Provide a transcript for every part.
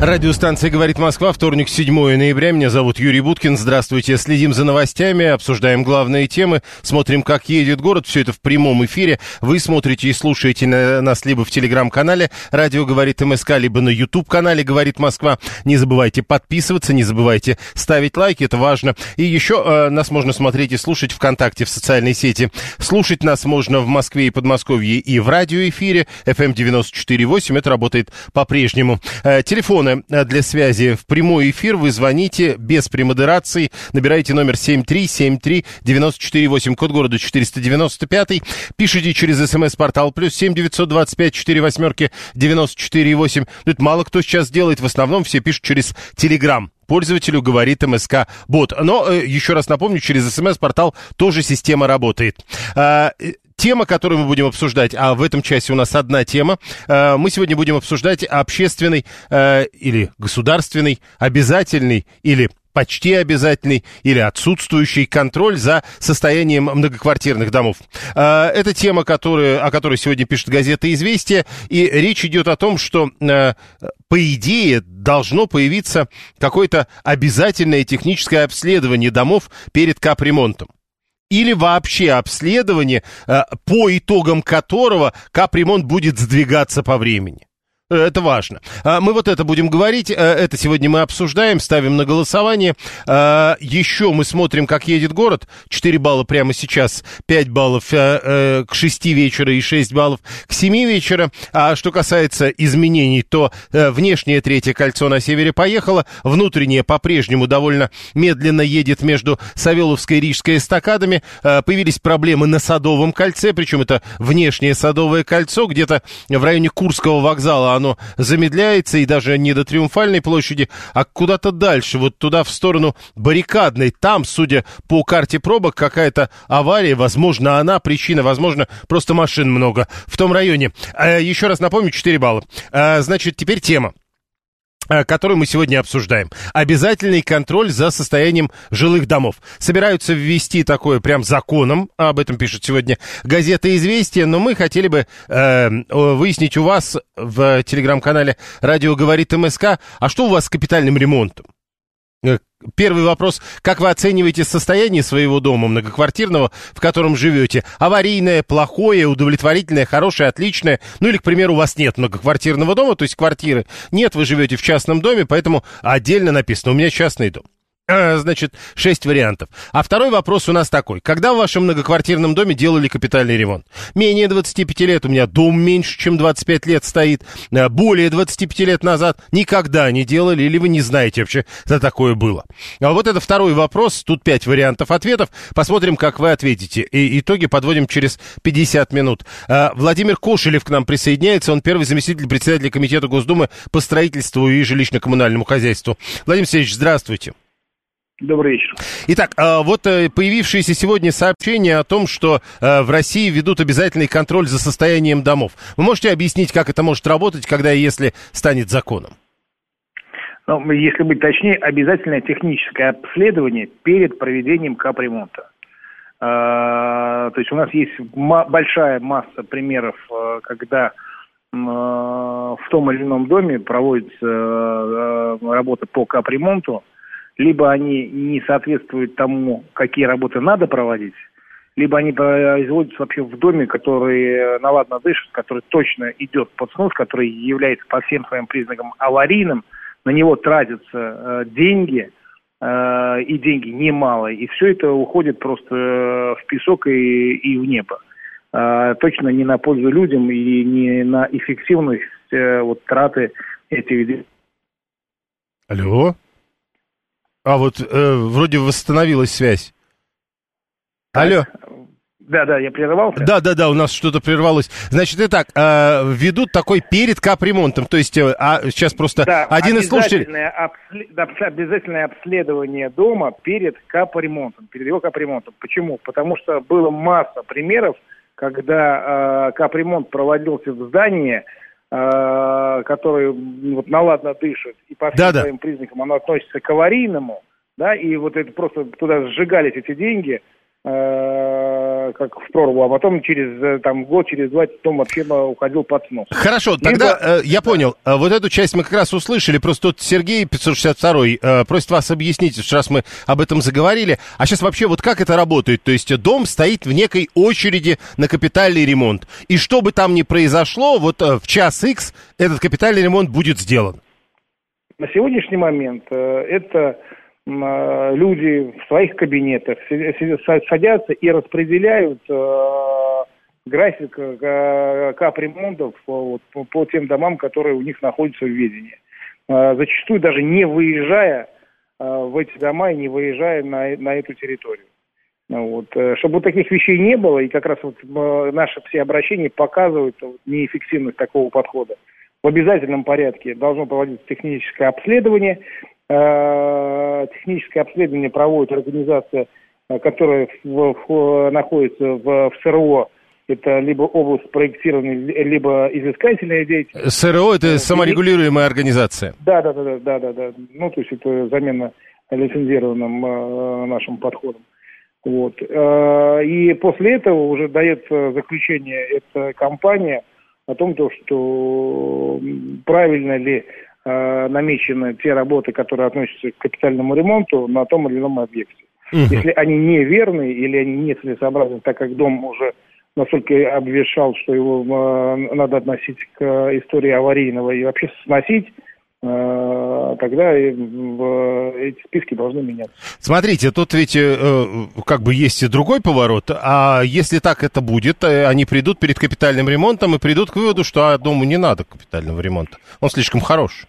Радиостанция «Говорит Москва», вторник, 7 ноября. Меня зовут Юрий Буткин. Здравствуйте. Следим за новостями, обсуждаем главные темы, смотрим, как едет город. Все это в прямом эфире. Вы смотрите и слушаете на- нас либо в телеграм-канале «Радио говорит МСК», либо на YouTube-канале «Говорит Москва». Не забывайте подписываться, не забывайте ставить лайки, это важно. И еще э, нас можно смотреть и слушать ВКонтакте в социальной сети. Слушать нас можно в Москве и Подмосковье и в радиоэфире FM 94.8. Это работает по-прежнему. Э, телефоны э, для связи в прямой эфир вы звоните без премодерации. Набираете номер 7373948, код города 495. Пишите через смс-портал плюс 7 925 4 восьмерки 94,8. Ну, Это мало кто сейчас делает. В основном все пишут через Телеграм пользователю говорит МСК Бот. Но э, еще раз напомню, через смс-портал тоже система работает. Тема, которую мы будем обсуждать, а в этом часе у нас одна тема. Э, Мы сегодня будем обсуждать общественный э, или государственный, обязательный или почти обязательный или отсутствующий контроль за состоянием многоквартирных домов. Э, Это тема, которая, о которой сегодня пишет газета «Известия», и речь идет о том, что, по идее, должно появиться какое-то обязательное техническое обследование домов перед капремонтом или вообще обследование, э, по итогам которого капремонт будет сдвигаться по времени. Это важно. А, Мы вот это будем говорить. э, Это сегодня мы обсуждаем, ставим на голосование. А, Еще мы смотрим, как едет город. 4 балла прямо сейчас, 5 баллов э, э, к 6 вечера и 6 баллов к 7 вечера. А что касается изменений, то э, внешнее третье кольцо на севере поехало, внутреннее по-прежнему довольно медленно едет между Савеловской и Рижской эстакадами. Появились проблемы на Садовом кольце, причем это внешнее Садовое кольцо, где-то в районе Курского вокзала оно замедляется, и даже не до Триумфальной площади, а куда-то дальше, вот туда в сторону Баррикадной. Там, судя по карте пробок, какая-то авария, возможно, она причина, возможно, просто машин много в том районе. Э, Еще раз напомню, 4 балла. Э, Значит, теперь тема э, которую мы сегодня обсуждаем. Обязательный контроль за состоянием жилых домов. Собираются ввести такое прям законом, об этом пишет сегодня газета «Известия», но мы хотели бы э, выяснить у вас в телеграм-канале «Радио говорит МСК», а что у вас с капитальным ремонтом? Э, Первый вопрос. Как вы оцениваете состояние своего дома многоквартирного, в котором живете? Аварийное, плохое, удовлетворительное, хорошее, отличное? Ну или, к примеру, у вас нет многоквартирного дома, то есть квартиры нет, вы живете в частном доме, поэтому отдельно написано «У меня частный дом». А, Значит, шесть вариантов. А второй вопрос у нас такой. Когда в вашем многоквартирном доме делали капитальный ремонт? Менее 25 лет, у меня дом меньше, чем 25 лет стоит. А, Более 25 лет назад никогда не делали, или вы не знаете вообще, что такое было? А вот это второй вопрос. Тут пять вариантов ответов. Посмотрим, как вы ответите. И итоги подводим через 50 минут. А, Владимир Кошелев к нам присоединяется. Он первый заместитель председателя Комитета Госдумы по строительству и жилищно-коммунальному хозяйству. Владимир Сергеевич, здравствуйте. Добрый вечер. Итак, а, вот э, появившиеся сегодня сообщения о том, что э, в России ведут обязательный контроль за состоянием домов. Вы можете объяснить, как это может работать, когда и если станет законом? Ну, если быть точнее, обязательное техническое обследование перед проведением капремонта. А, то есть у нас есть большая масса примеров, э, когда в том или ином доме проводится работа по капремонту, либо они не соответствуют тому, какие работы надо проводить, либо они производятся вообще в доме, который наладно дышит, который точно идет под снос, который является по всем своим признакам аварийным, на него тратятся э, деньги, э, и деньги немалые, и все это уходит просто э, в песок и, и в небо. Э, точно не на пользу людям и не на эффективность э, вот, траты этих Алло? А вот э, вроде восстановилась связь. Алло. Да, да, я прервался. Да, да, да, у нас что-то прервалось. Значит, итак, э, ведут такой перед капремонтом. То есть, э, а сейчас просто Да, один из слушателей. обязательное, обсле- да, обязательное обследование дома перед капремонтом, перед его капремонтом. Почему? Потому что было масса примеров, когда э, капремонт проводился в здании, э, которое м, вот наладно дышит, и по всем Да-да. своим признакам оно относится к аварийному, да, и вот это просто туда сжигались эти деньги, э, как в прорву, а потом через э, там год, через два дом вообще уходил под снос. Хорошо, тогда э, я понял. Э, Вот эту часть мы как раз услышали. Просто тут Сергей 562 э, просит вас объяснить, раз мы об этом заговорили. А сейчас вообще вот как это работает? То есть дом стоит в некой очереди на капитальный ремонт. И что бы там ни произошло, вот в час X этот капитальный ремонт будет сделан. На сегодняшний момент это люди в своих кабинетах садятся и распределяют э, график э, капремонтов по, тем домам, которые у них находятся в ведении. Э, Зачастую даже не выезжая э, в эти дома и не выезжая на, на эту территорию. Ну Вот. э, Чтобы таких вещей не было, и как раз вот э, наши все обращения показывают неэффективность такого подхода. В обязательном порядке должно проводиться техническое обследование. Э, Техническое обследование проводит организация, э, которая в- в- находится в, в СРО. Это либо область проектирования, либо изыскательная деятельность. СРО это саморегулируемая организация. Да, да, да, да, да, да, да. Ну, то есть это замена лицензированным э, нашим подходом. Вот. Э, и после этого уже дает э, заключение эта компания о том, то, что правильно ли э, намечены те работы, которые относятся к капитальному ремонту на том или ином объекте. Мгм. Если они неверны или они нецелесообразны, так как дом уже настолько обвешал, что его э, надо относить к истории аварийного и вообще сносить, э, тогда в- эти списки должны меняться. Смотрите, тут ведь э, э, как бы есть и другой поворот. А если так это будет, э, они придут перед капитальным ремонтом и придут к выводу, что а, дому не надо капитального ремонта. Он слишком хорош.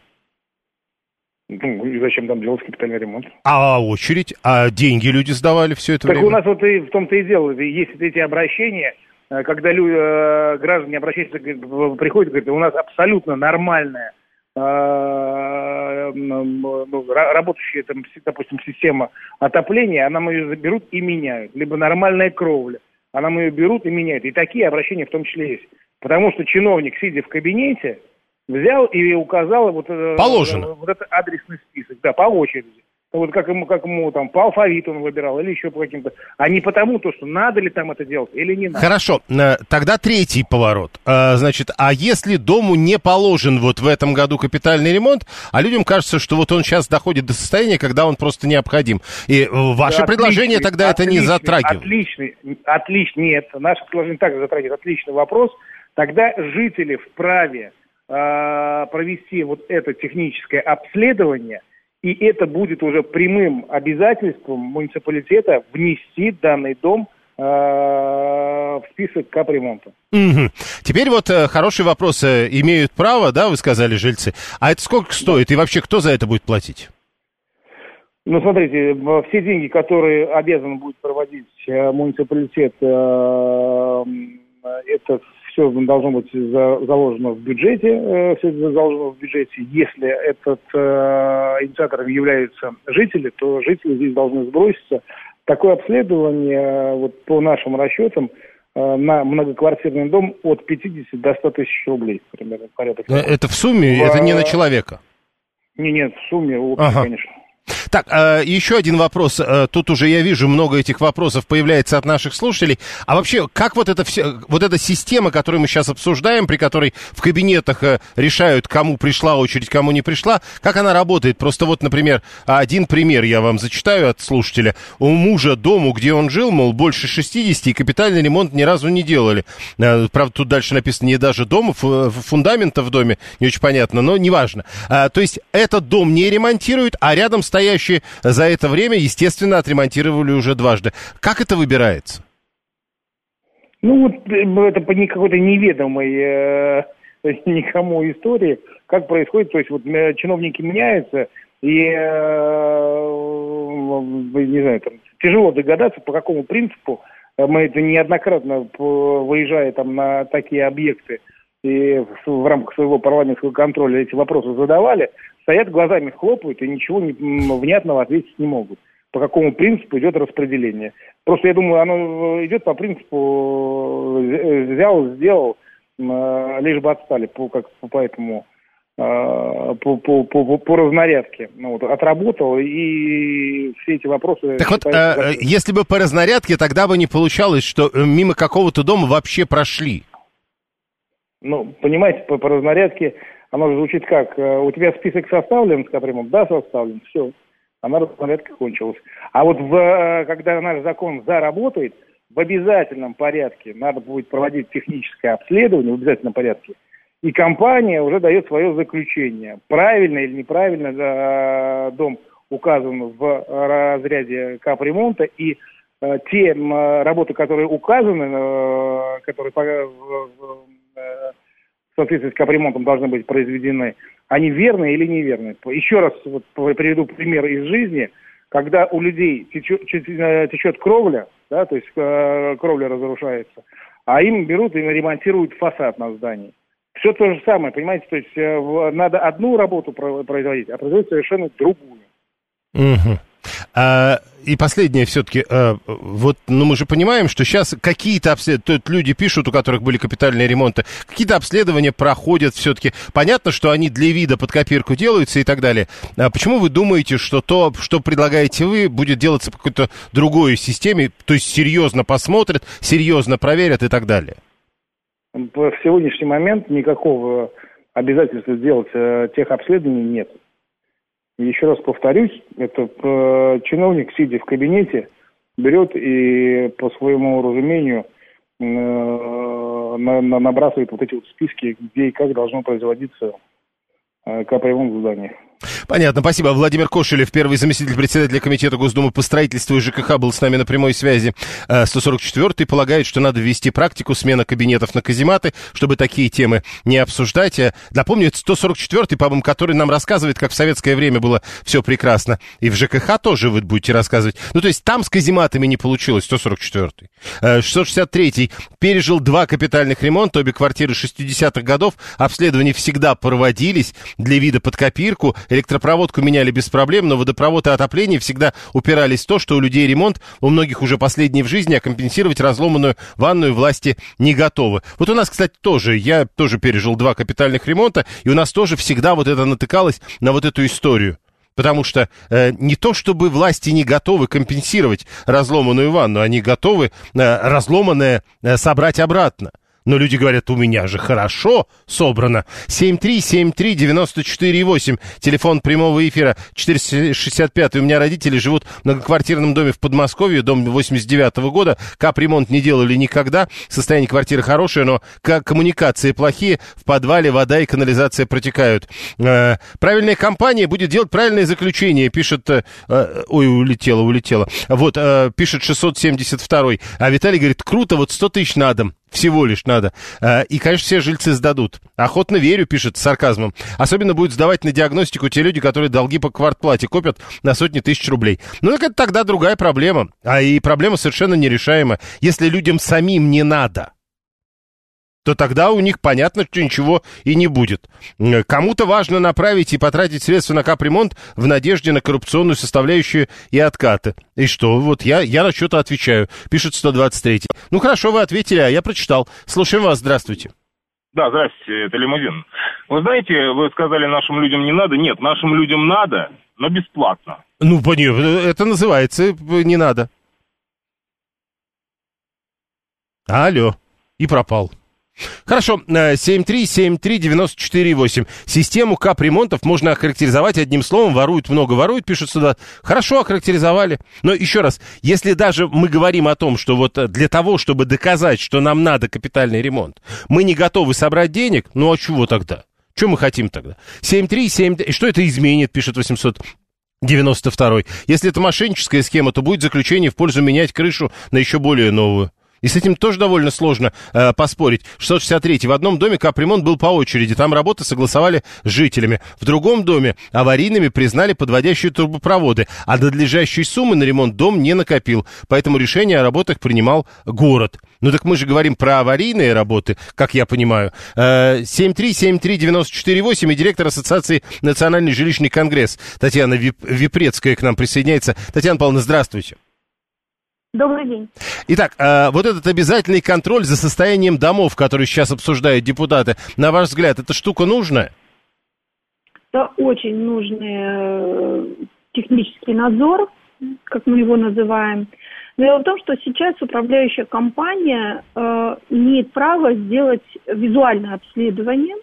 Ну, и зачем там делать капитальный ремонт? А очередь? А деньги люди сдавали все это Так время? у нас вот и в том-то и дело, есть вот эти обращения, э, когда люди, э, граждане обращаются, приходят, говорят, у нас абсолютно нормальная э, ну, ра- работающая, там, допустим, система отопления, а нам ее заберут и меняют. Либо нормальная кровля, а нам ее берут и меняют. И такие обращения в том числе есть. Потому что чиновник, сидя в кабинете, взял и указал вот, э, Положено. вот этот адресный список, да, по очереди. Вот как ему, как ему там по алфавиту он выбирал или еще по каким-то, а не потому то, что надо ли там это делать или не надо. Хорошо, э, тогда третий поворот. Э, Значит, а если дому не положен вот в этом году капитальный ремонт, а людям кажется, что вот он сейчас доходит до состояния, когда он просто необходим. И э, ваше Да, предложение отличный, тогда это не отличный, затрагивает. Отличный, отличный, нет, наше предложение также затрагивает отличный вопрос. Тогда жители вправе э, провести вот это техническое обследование, и это будет уже прямым обязательством муниципалитета внести данный дом э, в список капремонта. Мгм. Теперь вот э, хороший вопрос. э, Имеют право, да, вы сказали, жильцы. А это сколько стоит? И вообще, кто за это будет платить? Ну, смотрите, все деньги, которые обязан будет проводить э, муниципалитет, э, это все должно быть за- заложено в бюджете, все это заложено в бюджете. Если этот э, инициатором являются жители, то жители здесь должны сброситься. Такое обследование, э, вот по нашим расчетам, э, на многоквартирный дом от 50 до 100 тысяч рублей, примерно, порядок. Э, Это в сумме, это не на человека. Не, нет, в сумме общей, Ага. конечно. Так, э, еще один вопрос. Э, Тут уже я вижу, много этих вопросов появляется от наших слушателей. А вообще, как вот эта, вся, вот эта система, которую мы сейчас обсуждаем, при которой в кабинетах э, решают, кому пришла очередь, кому не пришла, как она работает? Просто вот, например, один пример я вам зачитаю от слушателя. У мужа дому, где он жил, мол, больше 60, и капитальный ремонт ни разу не делали. Правда, тут дальше написано не даже дома, фу- фундамента в доме, не очень понятно, но неважно. То есть этот дом не ремонтируют, а рядом стоящие за это время, естественно, отремонтировали уже дважды. Как это выбирается? Ну, вот э, это по какой-то неведомой э, никому истории, как происходит, то есть вот э, чиновники меняются, и, э, не знаю, там, тяжело догадаться, по какому принципу Мы это неоднократно, выезжая там на такие объекты, и в рамках своего парламентского контроля эти вопросы задавали, стоят глазами хлопают и ничего не, внятного ответить не могут. По какому принципу идет распределение. Просто я думаю, оно идет по принципу взял, сделал, лишь бы отстали по, как, по этому по, по, по, по разнарядке. Ну, вот, отработал, и все эти вопросы... Так вот, э, если бы по разнарядке, тогда бы не получалось, что мимо какого-то дома вообще прошли. Ну, понимаете, по, по разнарядке оно же звучит как, э, у тебя список составлен с капремом? Да, составлен, все. Она разнарядка кончилась. А вот в, э, когда наш закон заработает, в обязательном порядке надо будет проводить техническое обследование, в обязательном порядке, и компания уже дает свое заключение. Правильно или неправильно э, дом указан в разряде капремонта, и те работы, которые указаны, которые в соответствии с капремонтом должны быть произведены, они верны или неверны. Еще раз вот приведу пример из жизни, когда у людей течет, э, течет кровля, да, то есть э, кровля разрушается, а им берут и ремонтируют фасад на здании. Все то же самое, понимаете, то есть э, надо одну работу производить, а производить совершенно другую. Угу. А, и последнее все-таки, а, вот, ну мы же понимаем, что сейчас какие-то обследования, люди пишут, у которых были капитальные ремонты, какие-то обследования проходят все-таки. Понятно, что они для вида под копирку делаются и так далее. А почему вы думаете, что то, что предлагаете вы, будет делаться по какой-то другой системе, то есть серьезно посмотрят, серьезно проверят и так далее? В сегодняшний момент никакого обязательства сделать э, тех обследований нет. Еще раз повторюсь, это э, чиновник, сидя в кабинете, берет и по своему разумению э, на, на, набрасывает вот эти вот списки, где и как должно производиться э, капремонт в здании. Понятно, спасибо. Владимир Кошелев, первый заместитель председателя Комитета Госдумы по строительству и ЖКХ, был с нами на прямой связи. 144-й э, полагает, что надо ввести практику смена кабинетов на казематы, чтобы такие темы не обсуждать. Э, напомню, это 144-й, по-моему, который нам рассказывает, как в советское время было все прекрасно. И в ЖКХ тоже вы будете рассказывать. Ну, то есть там с казематами не получилось, 144-й. 663-й э, пережил два капитальных ремонта, обе квартиры 60-х годов. Обследования всегда проводились для вида под копирку. Электропроводку меняли без проблем, но водопровод и отопление всегда упирались в то, что у людей ремонт, у многих уже последний в жизни, а компенсировать разломанную ванную власти не готовы. Вот у нас, кстати, тоже, я тоже пережил два капитальных ремонта, и у нас тоже всегда вот это натыкалось на вот эту историю. Потому что э, не то, чтобы власти не готовы компенсировать разломанную ванну, они готовы э, разломанное э, собрать обратно. Но люди говорят, у меня же хорошо собрано. 7373948, телефон прямого эфира 465. У меня родители живут в многоквартирном доме в Подмосковье, дом 89 -го года. Капремонт не делали никогда. Состояние квартиры хорошее, но коммуникации плохие. В подвале вода и канализация протекают. Э, правильная компания будет делать правильное заключение, пишет... Э, э ой, улетела, улетела. Вот, э, пишет 672. А Виталий говорит, круто, вот 100 тысяч на дом. Всего лишь надо. Э, и, конечно, все жильцы сдадут. Охотно верю, пишет с сарказмом. Особенно будут сдавать на диагностику те люди, которые долги по квартплате копят на сотни тысяч рублей. Ну, так это тогда другая проблема. А и проблема совершенно нерешаема. Если людям самим не надо – то тогда у них понятно, что ничего и не будет. Кому-то важно направить и потратить средства на капремонт в надежде на коррупционную составляющую и откаты. И что, вот я, я на что-то отвечаю, пишет 123. Ну хорошо, вы ответили, а я прочитал. Слушаем вас, здравствуйте. Да, здравствуйте, это Лимузин. Вы знаете, вы сказали, нашим людям не надо. Нет, нашим людям надо, но бесплатно. Ну, понятно, это называется не надо. Алло, и пропал. Хорошо, 7373948. Э, Систему капремонтов можно охарактеризовать одним словом. Воруют много, воруют, пишут сюда. Хорошо охарактеризовали. Но еще раз, если даже мы говорим о том, что вот для того, чтобы доказать, что нам надо капитальный ремонт, мы не готовы собрать денег, ну а чего тогда? Что мы хотим тогда? 737... И что это изменит, пишет 800... 92 Если это мошенническая схема, то будет заключение в пользу менять крышу на еще более новую. И с этим тоже довольно сложно э, поспорить. 663 в одном доме капремонт был по очереди. Там работы согласовали с жителями. В другом доме аварийными признали подводящие трубопроводы. А надлежащей суммы на ремонт дом не накопил. Поэтому решение о работах принимал город. Ну так мы же говорим про аварийные работы, как я понимаю. Э, 7373948 и директор Ассоциации Национальный жилищный конгресс Татьяна Випрецкая к нам присоединяется. Татьяна Павловна, здравствуйте. Добрый день. Итак, э, вот этот обязательный контроль за состоянием домов, который сейчас обсуждают депутаты, на ваш взгляд, эта штука нужная? Это очень нужный э, технический надзор, как мы его называем. Дело в том, что сейчас управляющая компания э, имеет право сделать визуальное обследование,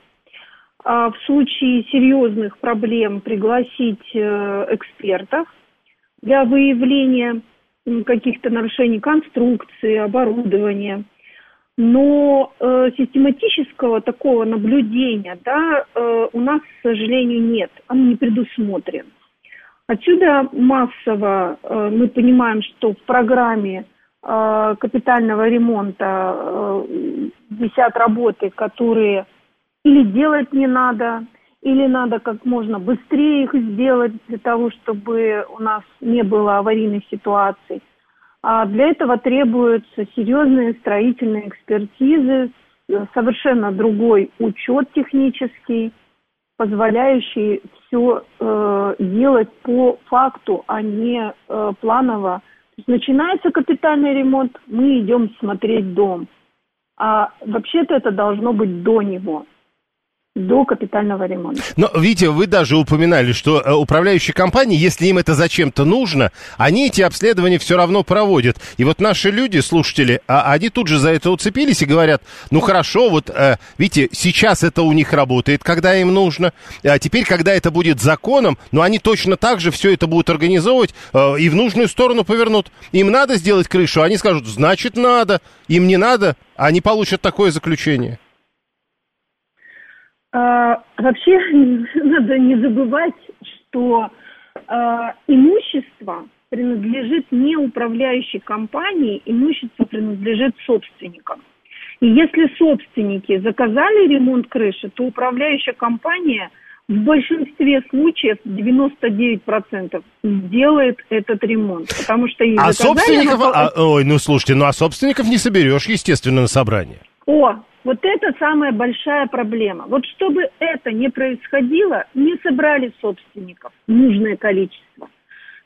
а в случае серьезных проблем пригласить э, экспертов для выявления каких-то нарушений конструкции, оборудования. Но э, систематического такого наблюдения да, э, у нас, к сожалению, нет. Он не предусмотрен. Отсюда массово э, мы понимаем, что в программе э, капитального ремонта э, висят работы, которые или делать не надо, или надо как можно быстрее их сделать для того, чтобы у нас не было аварийных ситуаций. А для этого требуются серьезные строительные экспертизы, совершенно другой учет технический, позволяющий все э, делать по факту, а не э, планово. Начинается капитальный ремонт, мы идем смотреть дом. А вообще-то это должно быть до него до капитального ремонта. Но, видите, вы даже упоминали, что э, управляющие компании, если им это зачем-то нужно, они эти обследования все равно проводят. И вот наши люди, слушатели, а, они тут же за это уцепились и говорят, ну хорошо, вот, э, видите, сейчас это у них работает, когда им нужно, а теперь, когда это будет законом, но они точно так же все это будут организовывать и в нужную сторону повернут. Им надо сделать крышу, они скажут, значит надо, им не надо, они получат такое заключение. А, вообще надо не забывать, что а, имущество принадлежит не управляющей компании, имущество принадлежит собственникам. И если собственники заказали ремонт крыши, то управляющая компания в большинстве случаев 99% сделает этот ремонт, потому что а собственников, а, ой, ну слушайте, ну а собственников не соберешь, естественно, на собрание. О, вот это самая большая проблема. Вот чтобы это не происходило, не собрали собственников нужное количество.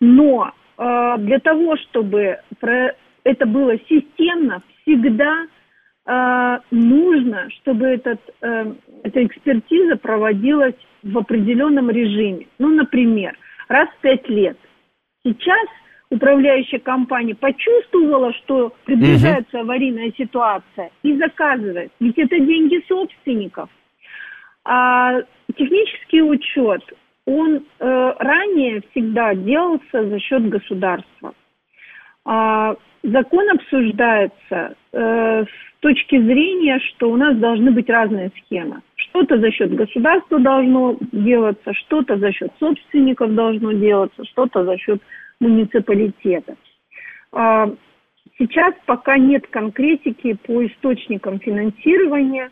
Но э, для того, чтобы про это было системно, всегда э, нужно, чтобы этот, э, эта экспертиза проводилась в определенном режиме. Ну, например, раз в пять лет. Сейчас управляющая компания почувствовала, что приближается аварийная ситуация и заказывает. Ведь это деньги собственников. А технический учет, он э, ранее всегда делался за счет государства. А, закон обсуждается э, с точки зрения, что у нас должны быть разные схемы. Что-то за счет государства должно делаться, что-то за счет собственников должно делаться, что-то за счет муниципалитета. А, сейчас пока нет конкретики по источникам финансирования,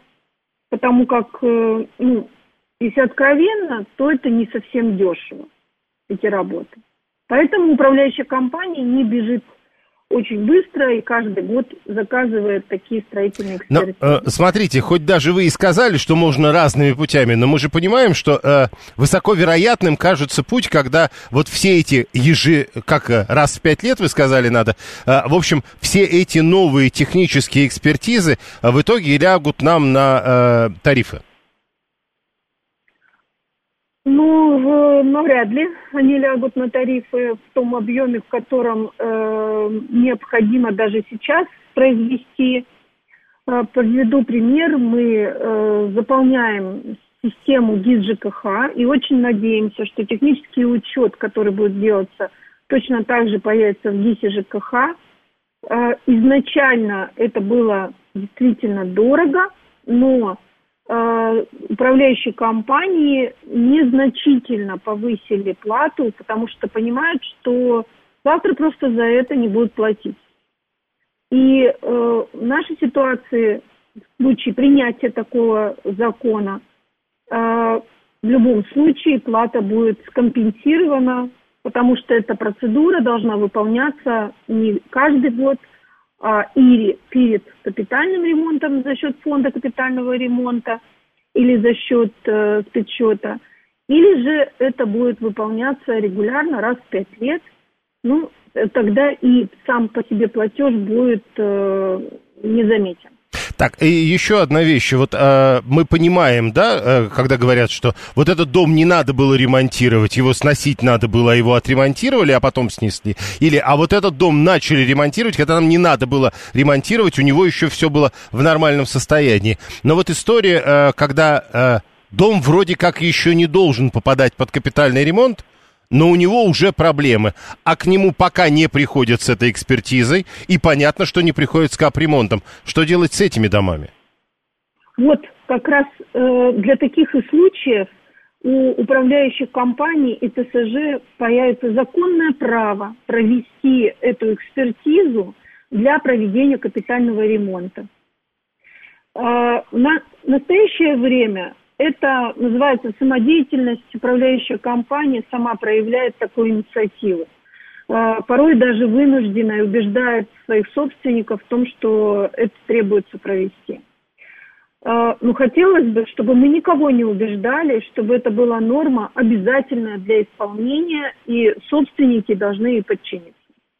потому как, э, ну, если откровенно, то это не совсем дешево, эти работы. Поэтому управляющая компания не бежит очень быстро и каждый год заказывает такие строительные экспертизы. Но, э, смотрите, хоть даже вы и сказали, что можно разными путями, но мы же понимаем, что э, высоко вероятным кажется путь, когда вот все эти ежи, как э, раз в пять лет вы сказали надо, э, в общем, все эти новые технические экспертизы э, в итоге лягут нам на э, тарифы. Ну, навряд ли они лягут на тарифы в том объеме, в котором э, необходимо даже сейчас произвести. Э, приведу пример. Мы э, заполняем систему ГИС ЖКХ и очень надеемся, что технический учет, который будет делаться, точно так же появится в ГИСе ЖКХ. Э, изначально это было действительно дорого, но управляющие компании незначительно повысили плату, потому что понимают, что завтра просто за это не будут платить. И э, в нашей ситуации, в случае принятия такого закона, э, в любом случае плата будет скомпенсирована, потому что эта процедура должна выполняться не каждый год, а или перед капитальным ремонтом за счет фонда капитального ремонта, или за счет э, спецсчета, или же это будет выполняться регулярно раз в пять лет. Ну, тогда и сам по себе платеж будет э, незаметен. Так, и еще одна вещь. Вот э, мы понимаем, да, э, когда говорят, что вот этот дом не надо было ремонтировать, его сносить надо было, а его отремонтировали, а потом снесли. Или, а вот этот дом начали ремонтировать, когда нам не надо было ремонтировать, у него еще все было в нормальном состоянии. Но вот история, э, когда э, дом вроде как еще не должен попадать под капитальный ремонт, но у него уже проблемы, а к нему пока не приходят с этой экспертизой, и понятно, что не приходят с капремонтом. Что делать с этими домами? Вот как раз э, для таких и случаев у управляющих компаний и ТСЖ появится законное право провести эту экспертизу для проведения капитального ремонта. Э, на настоящее время это называется самодеятельность. Управляющая компания сама проявляет такую инициативу. А, порой даже вынуждена и убеждает своих собственников в том, что это требуется провести. А, но хотелось бы, чтобы мы никого не убеждали, чтобы это была норма обязательная для исполнения, и собственники должны ей подчиниться.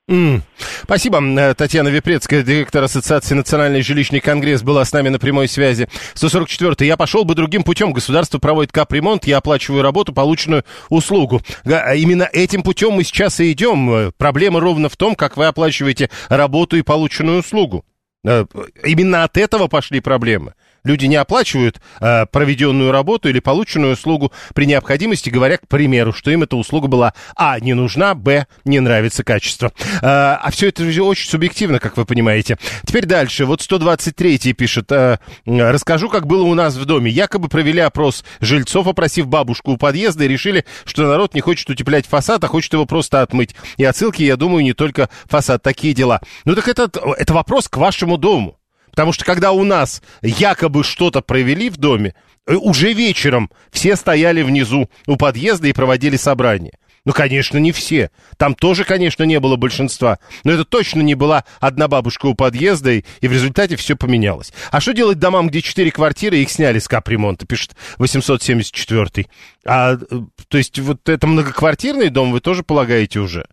Mm. Спасибо. Э, Татьяна Випрецкая, директор Ассоциации «Национальный жилищный конгресс», была с нами на прямой связи. 144 Я пошел бы другим путем. Государство проводит капремонт, я оплачиваю работу, полученную услугу. А именно этим путем мы сейчас и идем. Э, проблема ровно в том, как вы оплачиваете работу и полученную услугу. Э, именно от этого пошли проблемы. Люди не оплачивают э, проведенную работу или полученную услугу при необходимости, говоря, к примеру, что им эта услуга была а. не нужна, б. не нравится качество. Э, а все это очень субъективно, как вы понимаете. Теперь дальше. Вот 123 пишет. Э, Расскажу, как было у нас в доме. Якобы провели опрос жильцов, опросив бабушку у подъезда, и решили, что народ не хочет утеплять фасад, а хочет его просто отмыть. И отсылки, я думаю, не только фасад. Такие дела. Ну так это, это вопрос к вашему дому. Потому что когда у нас якобы что-то провели в доме, э, уже вечером все стояли внизу у подъезда и проводили собрание. Ну, конечно, не все. Там тоже, конечно, не было большинства. Но это точно не была одна бабушка у подъезда, и, и в результате все поменялось. А что делать домам, где четыре квартиры, их сняли с капремонта, пишет 874 А, э, то есть, вот это многоквартирный дом вы тоже полагаете уже?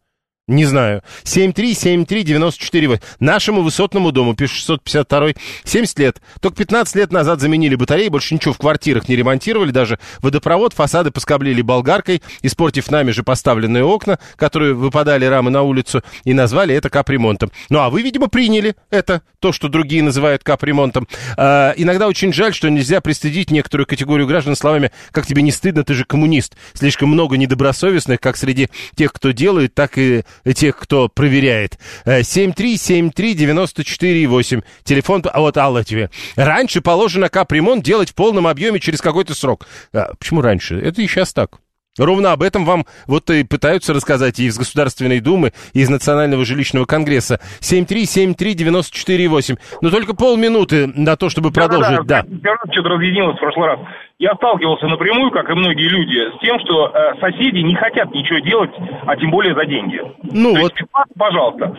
Не знаю. 7373948. Нашему высотному дому, пишет 652 70 лет. Только 15 лет назад заменили батареи, больше ничего в квартирах не ремонтировали, даже водопровод, фасады поскоблили болгаркой, испортив нами же поставленные окна, которые выпадали рамы на улицу, и назвали это капремонтом. Ну, а вы, видимо, приняли это, то, что другие называют капремонтом. А, иногда очень жаль, что нельзя пристыдить некоторую категорию граждан словами «как тебе не стыдно, ты же коммунист». Слишком много недобросовестных, как среди тех, кто делает, так и тех, кто проверяет. 7373948. Э, Телефон, а вот Алла тебе. Раньше положено капремонт делать в полном объеме через какой-то срок. А, почему раньше? Это и сейчас так. Ровно об этом вам вот и пытаются рассказать и из Государственной Думы, и из Национального жилищного конгресса. 7373948. Но только полминуты на то, чтобы продолжить. Да, да. да. Что-то разъединилось в прошлый раз я сталкивался напрямую, как и многие люди, с тем, что э, соседи не хотят ничего делать, а тем более за деньги. Ну То вот. Есть, пожалуйста,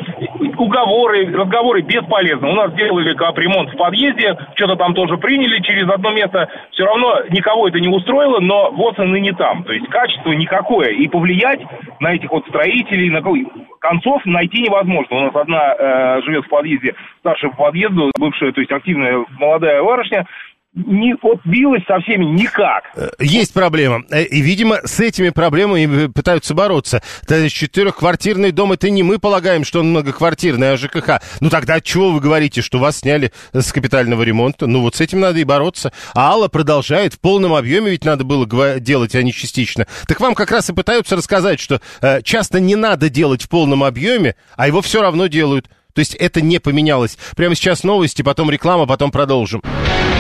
уговоры, разговоры бесполезны. У нас делали капремонт в подъезде, что-то там тоже приняли через одно место. Все равно никого это не устроило, но вот он и не там. То есть качество никакое. И повлиять на этих вот строителей, на концов найти невозможно. У нас одна э, живет в подъезде, старшая по подъезду, бывшая, то есть активная молодая барышня, не отбилась со всеми никак. Э, есть проблема. Э, и, видимо, с этими проблемами пытаются бороться. Четырехквартирный дом, это не мы полагаем, что он многоквартирный, а ЖКХ. Ну тогда чего вы говорите, что вас сняли с капитального ремонта? Ну вот с этим надо и бороться. А Алла продолжает. В полном объеме ведь надо было делать, а не частично. Так вам как раз и пытаются рассказать, что э, часто не надо делать в полном объеме, а его все равно делают. То есть это не поменялось. Прямо сейчас новости, потом реклама, потом продолжим.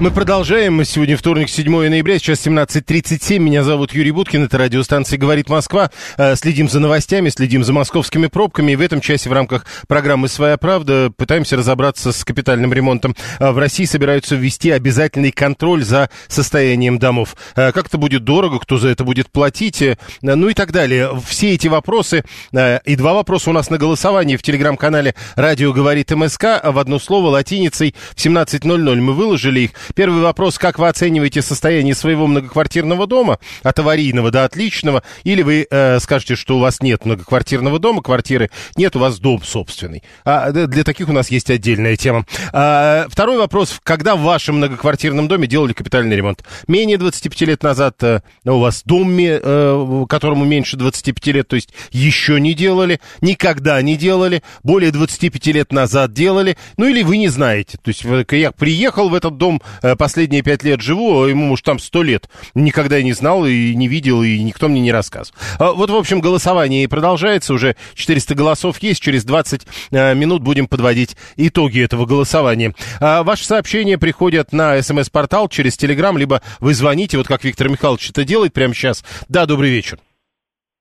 Мы продолжаем. Сегодня вторник, 7 ноября, сейчас 17.37. Меня зовут Юрий Буткин, это радиостанция «Говорит Москва». Э, следим за новостями, следим за московскими пробками. И в этом часе в рамках программы «Своя правда» пытаемся разобраться с капитальным ремонтом. Э, в России собираются ввести обязательный контроль за состоянием домов. Э, как это будет дорого, кто за это будет платить, ну и так далее. Все эти вопросы и два вопроса у нас на голосовании в телеграм-канале «Радио говорит МСК». В одно слово латиницей в 17.00 мы выложили их. Первый вопрос, как вы оцениваете состояние своего многоквартирного дома, от аварийного до отличного, или вы э, скажете, что у вас нет многоквартирного дома, квартиры нет, у вас дом собственный. А для таких у нас есть отдельная тема. А, второй вопрос, когда в вашем многоквартирном доме делали капитальный ремонт? Менее 25 лет назад э, у вас дом, э, которому меньше 25 лет, то есть еще не делали, никогда не делали, более 25 лет назад делали, ну или вы не знаете. То есть я приехал в этот дом, последние пять лет живу, а ему, может, там сто лет. Никогда и не знал, и не видел, и никто мне не рассказывал. А вот, в общем, голосование продолжается. Уже 400 голосов есть. Через 20 э, минут будем подводить итоги этого голосования. А ваши сообщения приходят на смс-портал через Телеграм, либо вы звоните, вот как Виктор Михайлович это делает прямо сейчас. Да, добрый вечер.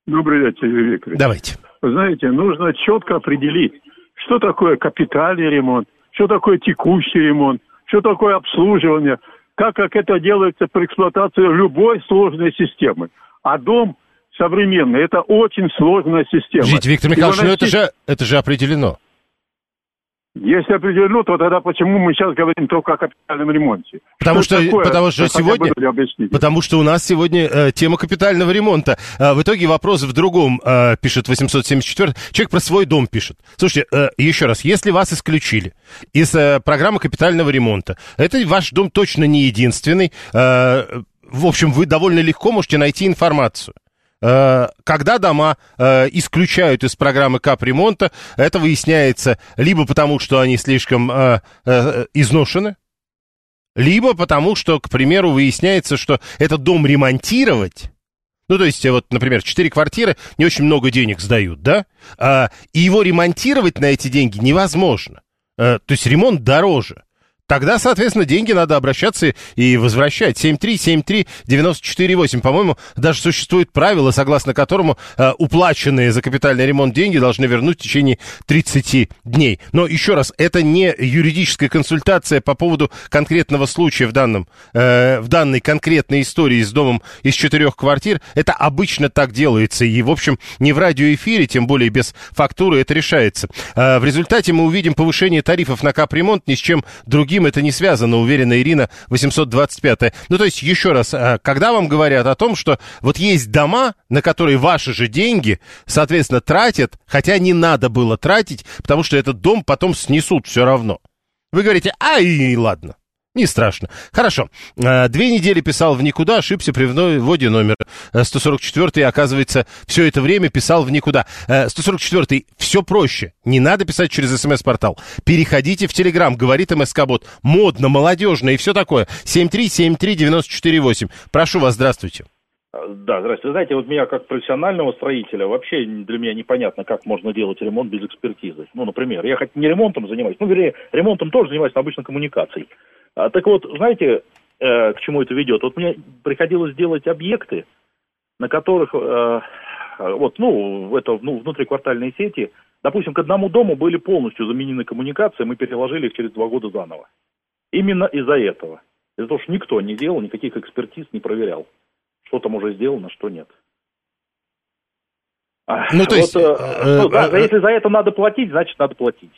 Добрый вечер, Юрий Викторович. Давайте. Вы знаете, нужно четко определить, что такое капитальный ремонт, что такое текущий ремонт, что такое обслуживание, как, как это делается при эксплуатации любой сложной системы. А дом современный – это очень сложная система. Жить, Виктор Михайлович, ну это же, это же определено. Если определено, то тогда почему мы сейчас говорим только о капитальном ремонте? Потому что, что потому что сегодня, потому что у нас сегодня э, тема капитального ремонта. Э, в итоге вопрос в другом, э, пишет 874. Человек про свой дом пишет. Слушайте, э, еще раз, если вас исключили из э, программы капитального ремонта, это ваш дом точно не единственный. Э, в общем, вы довольно легко можете найти информацию. Э, когда дома э, исключают из программы капремонта, это выясняется либо потому, что они слишком э, изношены, либо потому, что, к примеру, выясняется, что этот дом ремонтировать ну, то есть, вот, например, четыре квартиры не очень много денег сдают, да? А, и его ремонтировать на эти деньги невозможно. А, то есть ремонт дороже. Тогда, соответственно, деньги надо обращаться и возвращать. 7373948. По-моему, даже существует правило, согласно которому э, уплаченные за капитальный ремонт деньги должны вернуть в течение 30 дней. Но еще раз, это не юридическая консультация по поводу конкретного случая в, данном, э, в данной конкретной истории с домом из четырех квартир. Это обычно так делается. И, в общем, не в радиоэфире, тем более без фактуры это решается. Э, в результате мы увидим повышение тарифов на капремонт ни с чем другим другим это не связано, уверена Ирина 825. Ну, то есть, еще раз, а, когда вам говорят о том, что вот есть дома, на которые ваши же деньги, соответственно, тратят, хотя не надо было тратить, потому что этот дом потом снесут все равно. Вы говорите, ай, ладно. Не страшно. Хорошо. А, две недели писал в никуда, ошибся при вводе номера. 144-й, оказывается, все это время писал в никуда. 144-й, а, все проще. Не надо писать через смс-портал. Переходите в Телеграм, говорит МСК-бот. Модно, молодежно и все такое. 7373948. Прошу вас, здравствуйте. Да, здравствуйте. Знаете, вот меня как профессионального строителя вообще для меня непонятно, как можно делать ремонт без экспертизы. Ну, например, я хоть не ремонтом занимаюсь, ну, вернее, ремонтом тоже занимаюсь, но обычно коммуникацией. А, так вот, знаете, э, к чему это ведет? Вот мне приходилось делать объекты, на которых, э, вот, ну, это ну, внутриквартальные сети, допустим, к одному дому были полностью заменены коммуникации, мы переложили их через два года заново. Именно из-за этого. Из-за того, что никто не делал, никаких экспертиз не проверял. Что там уже сделано, что нет. Ну, то вот, есть... Э, э, ну, да, э, если за это надо платить, значит, надо платить.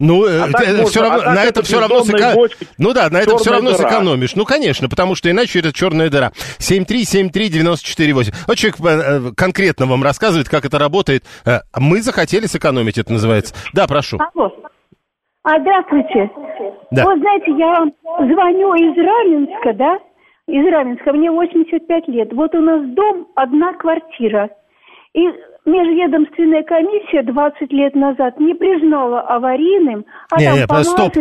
Ну, а это, это все равно, а на это все равно сэко... Ну да, на это все равно дыра. сэкономишь. Ну, конечно, потому что иначе это черная дыра. 7373948. Вот человек э, конкретно вам рассказывает, как это работает. Э, мы захотели сэкономить, это называется. Да, прошу. Алло. А, здравствуйте. Да. Вот знаете, я звоню из Раменска, да? Из Раменска. Мне 85 лет. Вот у нас дом, одна квартира. И межведомственная комиссия 20 лет назад не признала аварийным, а не, там не, стоп,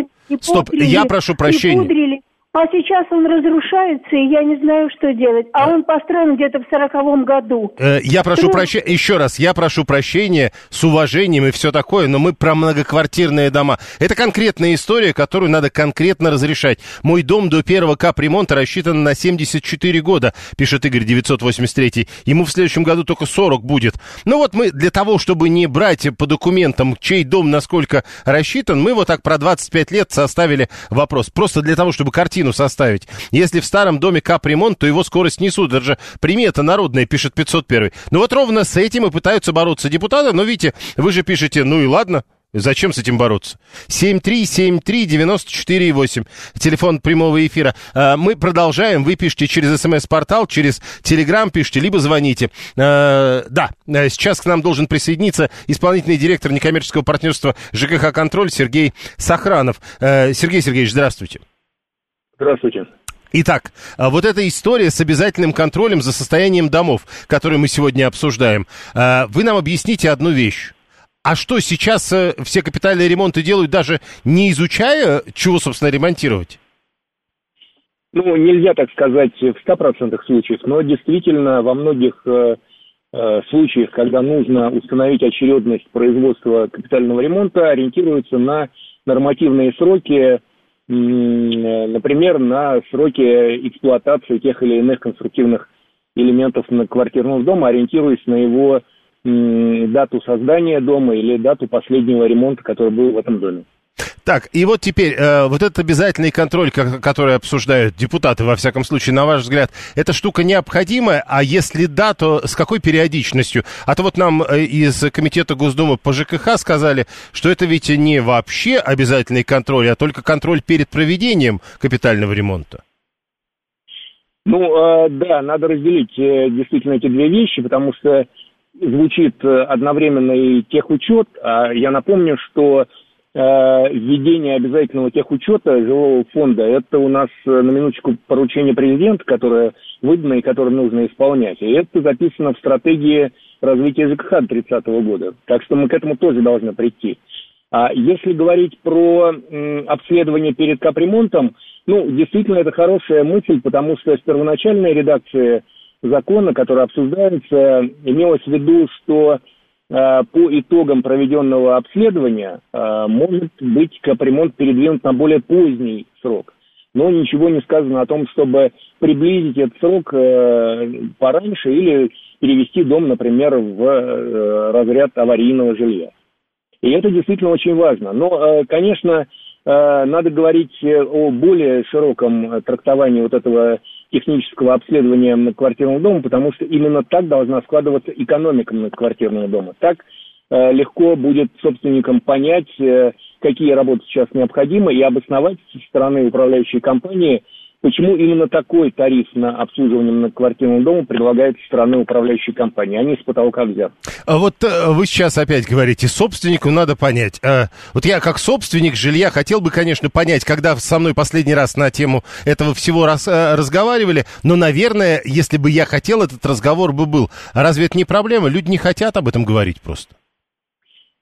стоп, я прошу прощения. А сейчас он разрушается, и я не знаю, что делать. А он построен где-то в сороковом году. Э, я прошу прощения, еще раз, я прошу прощения с уважением и все такое, но мы про многоквартирные дома. Это конкретная история, которую надо конкретно разрешать. Мой дом до первого капремонта рассчитан на 74 года, пишет Игорь 983. Ему в следующем году только 40 будет. Ну вот мы для того, чтобы не брать по документам, чей дом насколько рассчитан, мы вот так про 25 лет составили вопрос. Просто для того, чтобы картину картину составить. Если в старом доме капремонт, то его скоро снесут. Это же примета народная, пишет 501. Ну вот ровно с этим и пытаются бороться депутаты. Но видите, вы же пишете, ну и ладно, Зачем с этим бороться? 7373948. Телефон прямого эфира. А, мы продолжаем. Вы пишите через смс-портал, через телеграм пишите, либо звоните. А, да, а, сейчас к нам должен присоединиться исполнительный директор некоммерческого партнерства ЖКХ «Контроль» Сергей Сохранов. Сергей Сергеевич, здравствуйте. Здравствуйте. Итак, а вот эта история с обязательным контролем за состоянием домов, которую мы сегодня обсуждаем, а, вы нам объясните одну вещь. А что, сейчас э, все капитальные ремонты делают даже не изучая, чего, собственно, ремонтировать? Ну, нельзя так сказать в 100% случаев, но действительно во многих э, э, случаях, когда нужно установить очередность производства капитального ремонта, ориентируются на нормативные сроки, например, на сроки эксплуатации тех или иных конструктивных элементов квартирного дома, ориентируясь на его дату создания дома или дату последнего ремонта, который был в этом доме. Так, и вот теперь, э, вот этот обязательный контроль, который обсуждают депутаты, во всяком случае, на ваш взгляд, эта штука необходимая, а если да, то с какой периодичностью? А то вот нам э, из Комитета Госдумы по ЖКХ сказали, что это ведь не вообще обязательный контроль, а только контроль перед проведением капитального ремонта. Ну, э, да, надо разделить э, действительно эти две вещи, потому что звучит э, одновременно и техучет. А я напомню, что введение обязательного техучета жилого фонда, это у нас э, на минуточку поручение президента, которое выдано и которое нужно исполнять. И это записано в стратегии развития ЖКХ 30 года. Так что мы к этому тоже должны прийти. А если говорить про обследование перед капремонтом, ну, действительно, это хорошая мысль, потому что с первоначальной редакции закона, которая обсуждается, имелось в виду, что Э, по итогам проведенного обследования э, может быть капремонт передвинут на более поздний срок. Но ничего не сказано о том, чтобы приблизить этот срок э, пораньше или перевести дом, например, в разряд аварийного жилья. И это действительно очень важно. Но, конечно, надо говорить о более широком трактовании вот этого технического обследования квартирного дома, потому что именно так должна складываться экономика квартирного дома. Так э, легко будет собственникам понять, э, какие работы сейчас необходимы, и обосновать со стороны управляющей компании – Почему именно такой тариф на обслуживание на квартирного дома предлагает со стороны управляющей компании, а не с потолка взят? А вот э, вы сейчас опять говорите, собственнику надо понять. Э, вот я как собственник жилья хотел бы, конечно, понять, когда со мной последний раз на тему этого всего раз, э, разговаривали, но, наверное, если бы я хотел, этот разговор бы был. А разве это не проблема? Люди не хотят об этом говорить просто.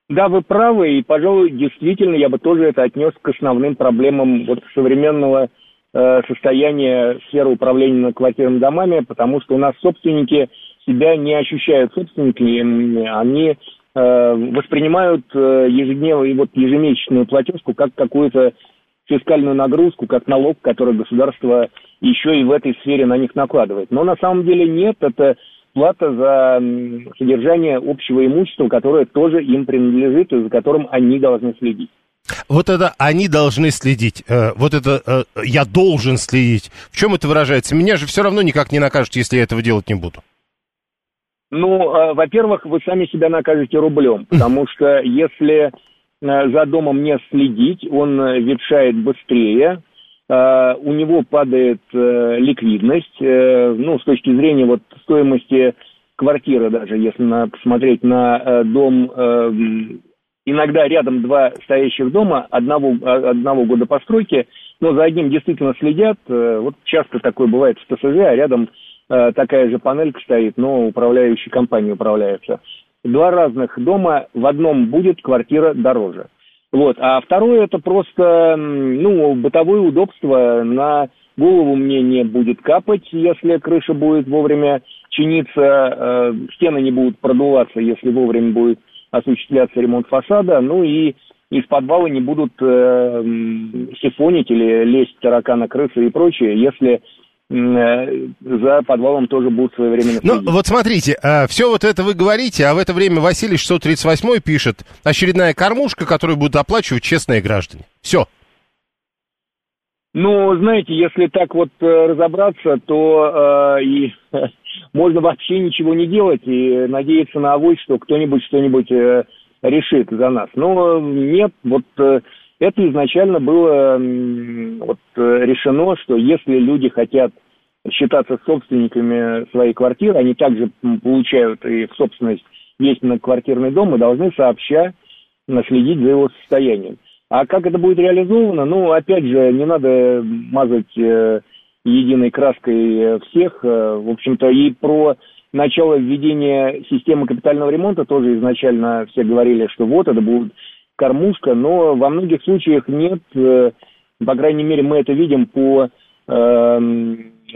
Да, вы правы, и, пожалуй, действительно, я бы тоже это отнес к основным проблемам вот современного состояние сферы управления квартирными домами, потому что у нас собственники себя не ощущают собственниками, они э, воспринимают э, ежедневную и вот ежемесячную платежку как какую-то фискальную нагрузку, как налог, который государство еще и в этой сфере на них накладывает. Но на самом деле нет, это плата за содержание общего имущества, которое тоже им принадлежит и за которым они должны следить. Вот это они должны следить. Э, вот это э, я должен следить. В чем это выражается? Меня же все равно никак не накажут, если я этого делать не буду. Ну, э, во-первых, вы сами себя накажете рублем, потому что если за домом не следить, он ветшает быстрее, у него падает ликвидность, ну, с точки зрения вот стоимости квартиры даже, если посмотреть на дом иногда рядом два стоящих дома одного, а, одного года постройки, но за одним действительно следят. Э, вот часто такое бывает в ТСЖ, а рядом э, такая же панелька стоит, но управляющей компанией управляется. Два разных дома, в одном будет квартира дороже. Вот. А второе это просто ну, бытовое удобство. На голову мне не будет капать, если крыша будет вовремя чиниться, э, стены не будут продуваться, если вовремя будет осуществляться ремонт фасада. Ну и из подвала не будут э, сифонить или лезть таракана, крысы и прочее, если э, за подвалом тоже будут своевременно Ну, вот смотрите, а, все вот это вы говорите, а в это время Василий 638 пишет очередная кормушка, которую будут оплачивать честные граждане. Все. Ну, знаете, если так вот э, разобраться, то э, и можно вообще ничего не делать и надеяться на авось, что кто-нибудь что-нибудь э, решит за нас. Но нет, вот э, это изначально было вот, э, решено, что если люди хотят считаться собственниками своей квартиры, они также получают и в собственность весь многоквартирный дом и должны сообща наследить за его состоянием. А как это будет реализовано, ну, опять же, не надо мазать единой краской всех. Э, в общем-то, и про начало введения системы капитального ремонта тоже изначально все говорили, что вот это будет кормушка, но во многих случаях нет, э, по крайней мере, мы это видим по э,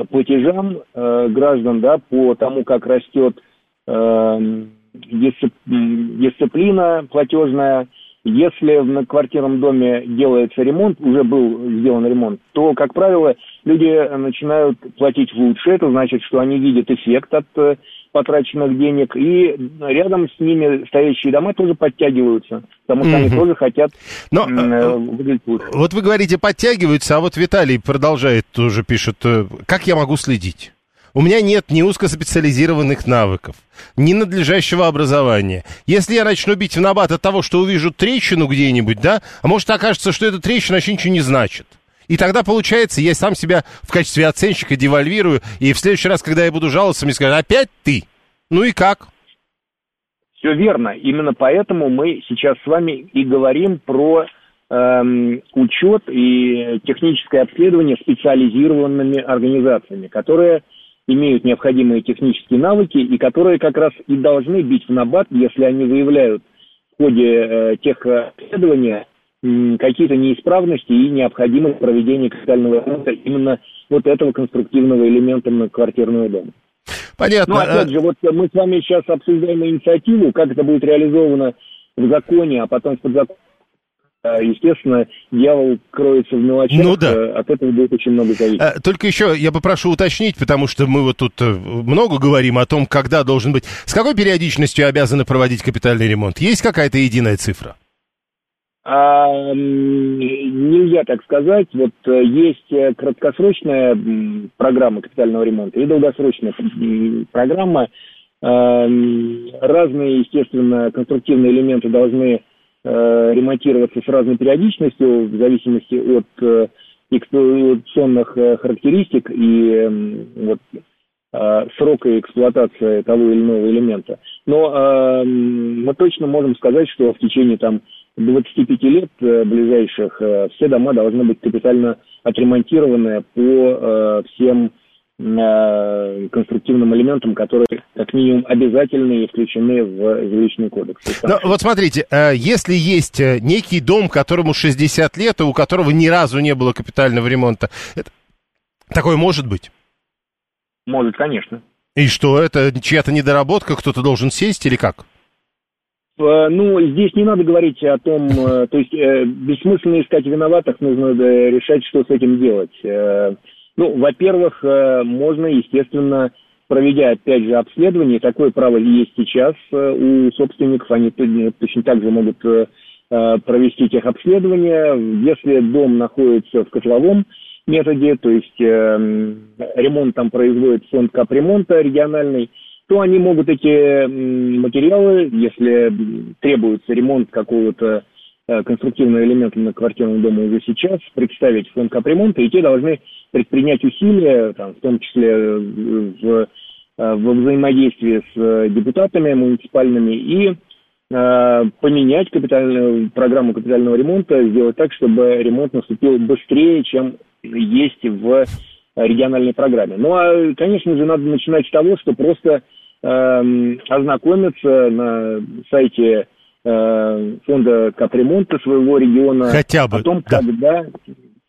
платежам э, граждан, да, по тому, как растет э, дисциплина платежная, если в многоквартирном доме делается ремонт, уже был сделан ремонт, то, как правило, люди начинают платить лучше. Это значит, что они видят эффект от э, потраченных денег, и рядом с ними стоящие дома тоже подтягиваются, потому что mm они тоже хотят Но, э, э, выглядеть лучше. Вот вы говорите, подтягиваются, а вот Виталий продолжает, тоже пишет, как я могу следить? У меня нет ни узкоспециализированных навыков, ни надлежащего образования. Если я начну бить в набат от того, что увижу трещину где-нибудь, да, а может окажется, что эта трещина вообще ничего не значит. И тогда, получается, я сам себя в качестве оценщика девальвирую, и в следующий раз, когда я буду жаловаться, мне скажут, опять ты? Ну и как? Все верно. Именно поэтому мы сейчас с вами и говорим про эм, учет и техническое обследование специализированными организациями, которые имеют необходимые технические навыки и которые как раз и должны бить в набат, если они выявляют в ходе э, тех исследований э, какие-то неисправности и необходимость проведения капитального ремонта именно вот этого конструктивного элемента квартирного дома. Понятно. Ну, опять же, вот мы с вами сейчас обсуждаем инициативу, как это будет реализовано в законе, а потом в подзаконном а, естественно, дьявол кроется в мелочах, ну, да. Э, от этого будет очень много зависеть. А, только еще я попрошу уточнить, потому что мы вот тут э, много говорим о том, когда должен быть... С какой периодичностью обязаны проводить капитальный ремонт? Есть какая-то единая цифра? А, нельзя так сказать. Вот э, есть краткосрочная программа капитального ремонта и долгосрочная программа. Разные, естественно, конструктивные элементы должны Э, ремонтироваться с разной периодичностью в зависимости от э, эксплуатационных э, характеристик и вот, срока эксплуатации того или иного элемента. Но э, мы точно можем сказать, что в течение там 25 лет э, ближайших э, все дома должны быть капитально отремонтированы по э, всем Э, конструктивным элементам, которые как минимум обязательны и включены в жилищный кодекс. Но, вот смотрите, э, если есть э, некий дом, которому 60 лет, и у которого ни разу не было капитального ремонта, это... такое может быть? Может, конечно. И что, это чья-то недоработка, кто-то должен сесть или как? Ну, здесь не надо говорить о том, то есть бессмысленно искать виноватых, нужно решать, что с этим делать. Ну, во-первых, э, можно, естественно, проведя, опять же, обследование, такое право есть сейчас э, у собственников, они точно так же могут э, провести техобследование. Если дом находится в котловом методе, то есть ремонт там производит фонд капремонта региональный, то они могут эти материалы, если требуется ремонт какого-то Э, конструктивные элементы на квартирном доме уже сейчас, представить фонд капремонта, и те должны предпринять усилия, там, в том числе э, в, э, во взаимодействии с депутатами муниципальными, и э, поменять капитальную, программу капитального ремонта, сделать так, чтобы ремонт наступил быстрее, чем есть в региональной программе. Ну, а, конечно же, надо начинать с того, что просто э, ознакомиться на сайте э, фонда капремонта своего региона Хотя бы, о том, да. когда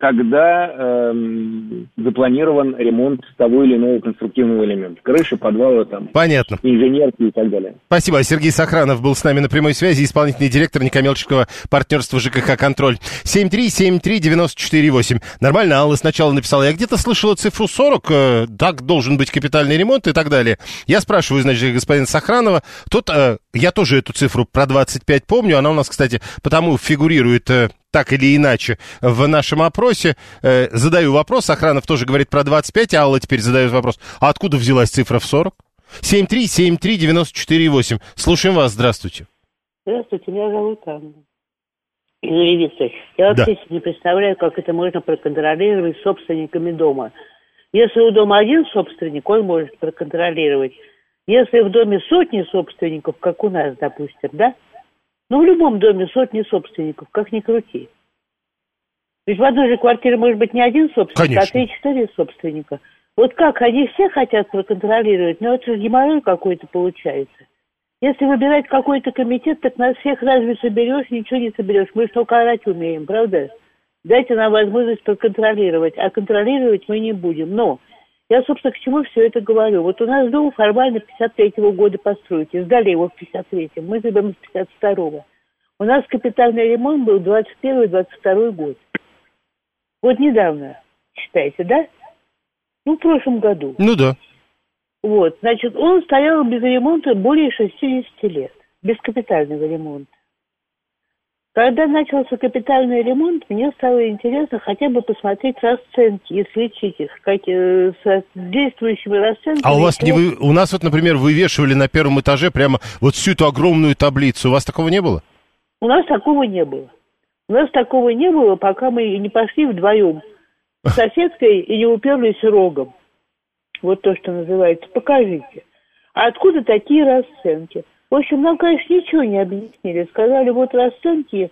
когда эм, запланирован ремонт того или иного конструктивного элемента. Крыши, подвала, там, Понятно. инженерки и так далее. Спасибо. Сергей Сохранов был с нами на прямой связи, исполнительный директор некоммерческого партнерства ЖКХ «Контроль». 7373948. Нормально, Алла сначала написала, я где-то слышала цифру 40, э, так должен быть капитальный ремонт и так далее. Я спрашиваю, значит, господина Сохранова, тот, э, я тоже эту цифру про 25 помню, она у нас, кстати, потому фигурирует э, так или иначе в нашем опросе. Э, задаю вопрос, Сохранов тоже говорит про 25, а Алла теперь задает вопрос, а откуда взялась цифра в 40? 7373948. Слушаем вас, здравствуйте. Здравствуйте, меня зовут Анна. Юрий я вообще Да. не представляю, как это можно проконтролировать собственниками дома. Если у дома один собственник, он может проконтролировать. Если в доме сотни собственников, как у нас, допустим, да? Ну, в любом доме сотни собственников, как ни крути. Ведь в одной же квартире может быть не один собственник, Конечно. а три-четыре собственника. Вот как, они все хотят проконтролировать, но это же геморрой какой-то получается. Если выбирать какой-то комитет, так нас всех разве соберешь, ничего не соберешь. Мы же только орать умеем, правда? Дайте нам возможность проконтролировать, а контролировать мы не будем. Но я, собственно, к чему все это говорю? Вот у нас дом формально 53-го года постройки. Сдали его в 53-м. Мы живем с 52-го. У нас капитальный ремонт был 21-22 год. Вот недавно, считаете, да? Ну, в прошлом году. Ну да. Вот, значит, он стоял без ремонта более 60 лет, без капитального ремонта. Когда начался капитальный ремонт, мне стало интересно хотя бы посмотреть расценки и сличить их, как, э, с действующими расценками. А у вас не вы, у нас вот, например, вывешивали на первом этаже прямо вот всю эту огромную таблицу. У вас такого не было? У нас такого не было. У нас такого не было, пока мы не пошли вдвоем с соседкой и не уперлись рогом. Вот то, что называется. Покажите. А откуда такие расценки? В общем, нам, конечно, ничего не объяснили. Сказали, вот расценки.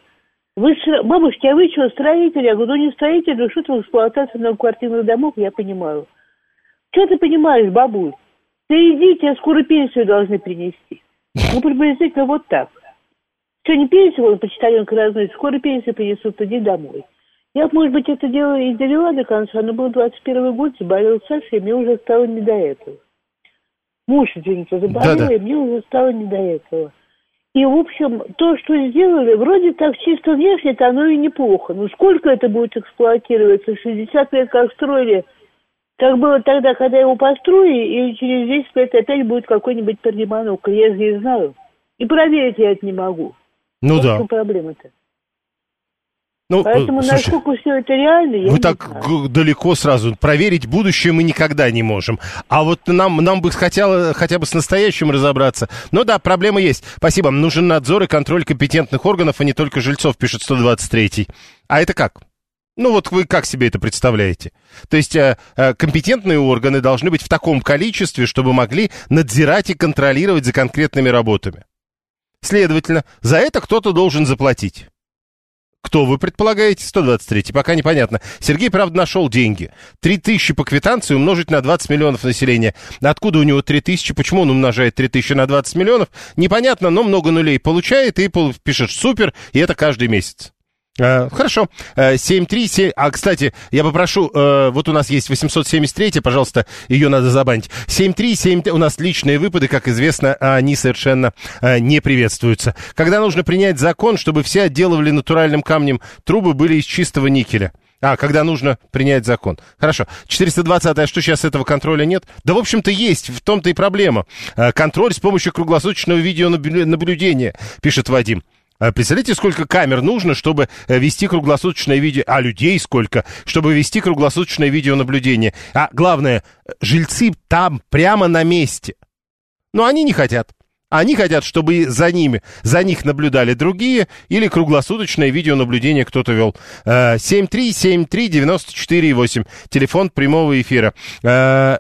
Вы, бабушки, а вы что, строитель? Я говорю, ну не строитель, ну что ты в эксплуатации многоквартирных домов, я понимаю. Что ты понимаешь, бабуль? Да иди, тебе скоро пенсию должны принести. Ну, приблизительно вот так. Что, не пенсию, вот почтальонка разносит, скоро пенсию принесут, иди домой. Я, может быть, это дело и довела до конца, но был 21 год, заболел Саша, и мне уже стало не до этого. Муж, извините, заболел, Да-да. и мне уже стало не до этого. И, в общем, то, что сделали, вроде так чисто внешне-то оно и неплохо. Но сколько это будет эксплуатироваться? 60 лет как строили, как было тогда, когда его построили, и через 10 лет опять будет какой-нибудь пердеманук. Я же не знаю. И проверить я это не могу. Ну В да. проблема-то? Ну, э, Поэтому слушай, насколько все это реально, я Вы не так знаю. далеко сразу. Проверить будущее мы никогда не можем. А вот нам, нам бы хотело хотя бы с настоящим разобраться. Ну да, проблема есть. Спасибо. Нужен надзор и контроль компетентных органов, а не только жильцов, пишет 123-й. А это как? Ну вот вы как себе это представляете? То есть э, э, компетентные органы должны быть в таком количестве, чтобы могли надзирать и контролировать за конкретными работами. Следовательно, за это кто-то должен заплатить. Кто вы предполагаете? 123. Пока непонятно. Сергей, правда, нашел деньги. 3000 по квитанции умножить на 20 миллионов населения. Откуда у него 3000? Почему он умножает 3000 на 20 миллионов? Непонятно, но много нулей получает и пишет супер, и это каждый месяц. Э, Хорошо. Э, 737. А, кстати, я попрошу, э, вот у нас есть 873, пожалуйста, ее надо забанить. 737, у нас личные выпады, как известно, они совершенно э, не приветствуются. Когда нужно принять закон, чтобы все отделывали натуральным камнем, трубы были из чистого никеля. А, когда нужно принять закон. Хорошо. 420 а что сейчас этого контроля нет? Да, в общем-то, есть. В том-то и проблема. Э, Контроль с помощью круглосуточного видеонаблюдения, пишет Вадим. А Представляете, сколько камер нужно, чтобы э, вести круглосуточное видео, а людей сколько, чтобы вести круглосуточное видеонаблюдение. А главное, э, жильцы там прямо на месте. Но они не хотят. Они хотят, чтобы за ними, за них наблюдали другие, или круглосуточное видеонаблюдение кто-то вел. Э, 7373948, телефон прямого эфира. Э,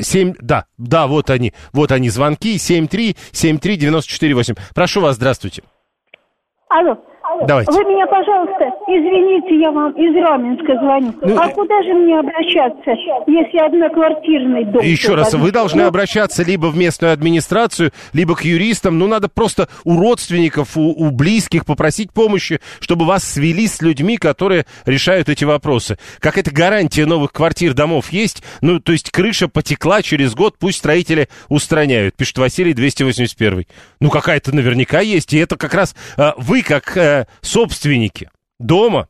7, да, да, вот они, вот они звонки, 7373948. Прошу вас, здравствуйте. Алло, Давайте. Вы меня, пожалуйста, извините, я вам из Раменска звоню. Ну, а куда же мне обращаться, если одноквартирный дом? Еще раз, вы должны Ну, обращаться либо в местную администрацию, либо к юристам. Ну, надо просто у родственников, у, у близких попросить помощи, чтобы вас свели с людьми, которые решают эти вопросы. Какая-то гарантия новых квартир, домов есть? Ну, то есть крыша потекла через год, пусть строители устраняют, пишет Василий 281. Ну, какая-то наверняка есть. И это как раз э, вы, как э, собственники дома,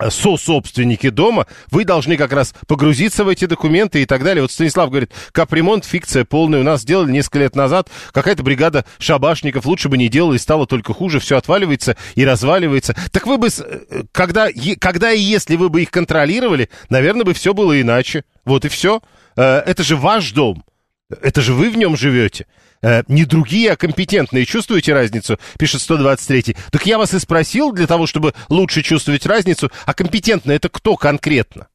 э, со-собственники дома, вы должны как раз погрузиться в эти документы и так далее. Вот Станислав говорит, капремонт, фикция полная. У нас сделали несколько лет назад какая-то бригада шабашников, лучше бы не делали, стало только хуже, все отваливается и разваливается. Так вы бы, э, когда, когда и если вы бы их контролировали, наверное, бы все было иначе. Вот и все. Э, Это же ваш дом. Это же вы в нем живете. Э, не другие, а компетентные. Чувствуете разницу? Пишет 123. Так я вас и спросил для того, чтобы лучше чувствовать разницу. А компетентно это кто конкретно?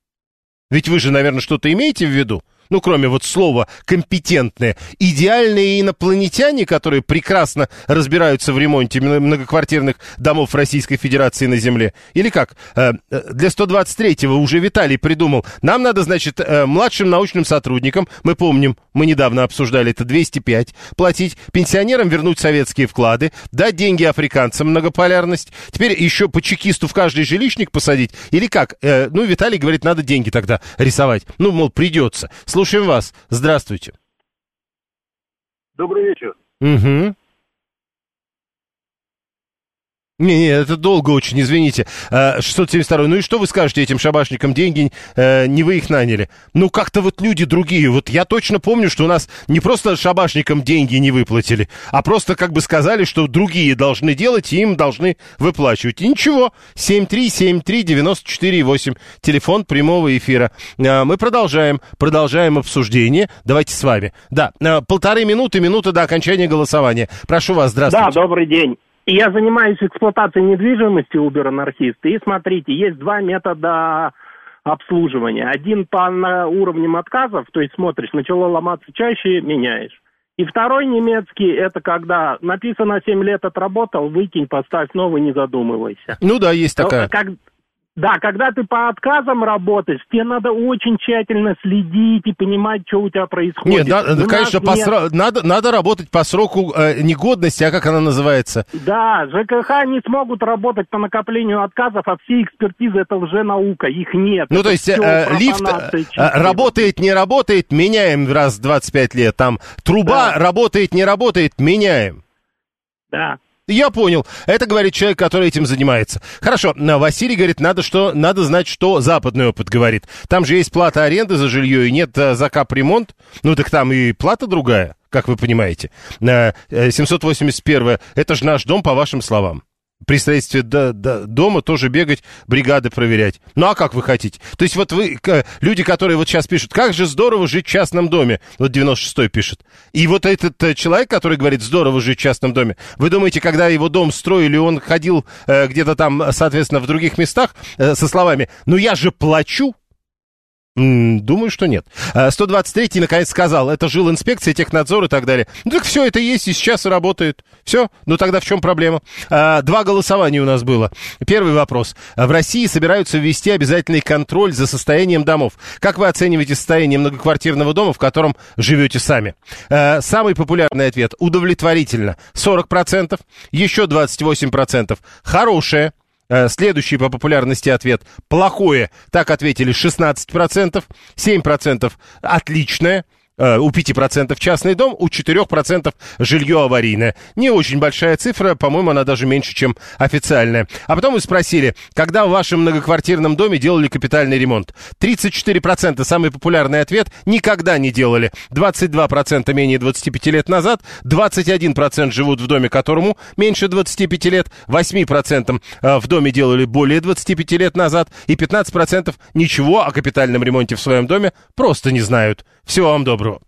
Ведь вы же, наверное, что-то имеете в виду? Ну, кроме вот слова «компетентные». Идеальные инопланетяне, которые прекрасно разбираются в ремонте мно- многоквартирных домов Российской Федерации на Земле. Или как? Э, э, Для 123-го уже Виталий придумал. Нам надо, значит, э, младшим научным сотрудникам, мы помним, мы недавно обсуждали это, 205 платить, пенсионерам вернуть советские вклады, дать деньги африканцам, многополярность. Теперь еще по чекисту в каждый жилищник посадить. Или как? Ну, Виталий говорит, надо деньги тогда рисовать. Ну, мол, придется. Слушаем вас. Здравствуйте. Добрый вечер. Угу. Не-не, это долго очень, извините. А, 672 Ну и что вы скажете этим шабашникам? Деньги, э, не вы их наняли. Ну, как-то вот люди другие. Вот я точно помню, что у нас не просто шабашникам деньги не выплатили, а просто как бы сказали, что другие должны делать, и им должны выплачивать. И ничего. 7373948. Телефон прямого эфира. А, мы продолжаем. Продолжаем обсуждение. Давайте с вами. Да, а, полторы минуты, минута до окончания голосования. Прошу вас, здравствуйте. Да, добрый день. Я занимаюсь эксплуатацией недвижимости Uber-анархист. И смотрите, есть два метода обслуживания. Один по уровням отказов, то есть смотришь, начало ломаться чаще, меняешь. И второй немецкий, это когда написано 7 лет отработал, выкинь, поставь новый, не задумывайся. Ну да, есть Но такая. как- да, когда ты по отказам работаешь, тебе надо очень тщательно следить и понимать, что у тебя происходит. Нет, да, У конечно, по нет. сро- надо, надо работать по сроку э, негодности, а как она называется? Да, ЖКХ не смогут работать по накоплению отказов, а все экспертизы это лженаука, их нет. Ну, Это то есть э, лифт э, чистая. работает, не работает, меняем раз в 25 лет. Там труба работает, не работает, меняем. Да. Я понял. Это говорит человек, который этим занимается. Хорошо. Василий говорит, надо, что, надо знать, что западный опыт говорит. Там же есть плата аренды за жилье и нет э, за капремонт. Ну, так там и плата другая, как вы понимаете. Э, э, 781 это же наш дом, по вашим словам. При строительстве до- до- дома тоже бегать, бригады проверять. Ну, а как вы хотите? То есть вот вы, люди, которые вот сейчас пишут, как же здорово жить в частном доме. Вот 96-й пишет. И вот этот э, человек, который говорит, здорово жить в частном доме, вы думаете, когда его дом строили, он ходил э, где-то там, соответственно, в других местах э, со словами, ну я же плачу, Думаю, что нет. А, 123-й наконец сказал, это жил инспекция, технадзор и так далее. Ну так все это есть и сейчас работает. Все, ну тогда в чем проблема? А, Два голосования у нас было. Первый вопрос. В России собираются ввести обязательный контроль за состоянием домов. Как вы оцениваете состояние многоквартирного дома, в котором живете сами? А, Самый популярный ответ – удовлетворительно. 40%, еще 28%. Хорошее. Э, Следующий по популярности ответ – плохое. Так ответили 16%, 7% – отличное, у 5% частный дом, у 4% жилье аварийное. Не очень большая цифра, по-моему, она даже меньше, чем официальная. А потом мы спросили, когда в вашем многоквартирном доме делали капитальный ремонт? 34% самый популярный ответ – никогда не делали. 22% менее 25 лет назад, 21% живут в доме, которому меньше 25 лет, 8% э, в доме делали более 25 лет назад, и 15% ничего о капитальном ремонте в своем доме просто не знают. Всего вам доброго.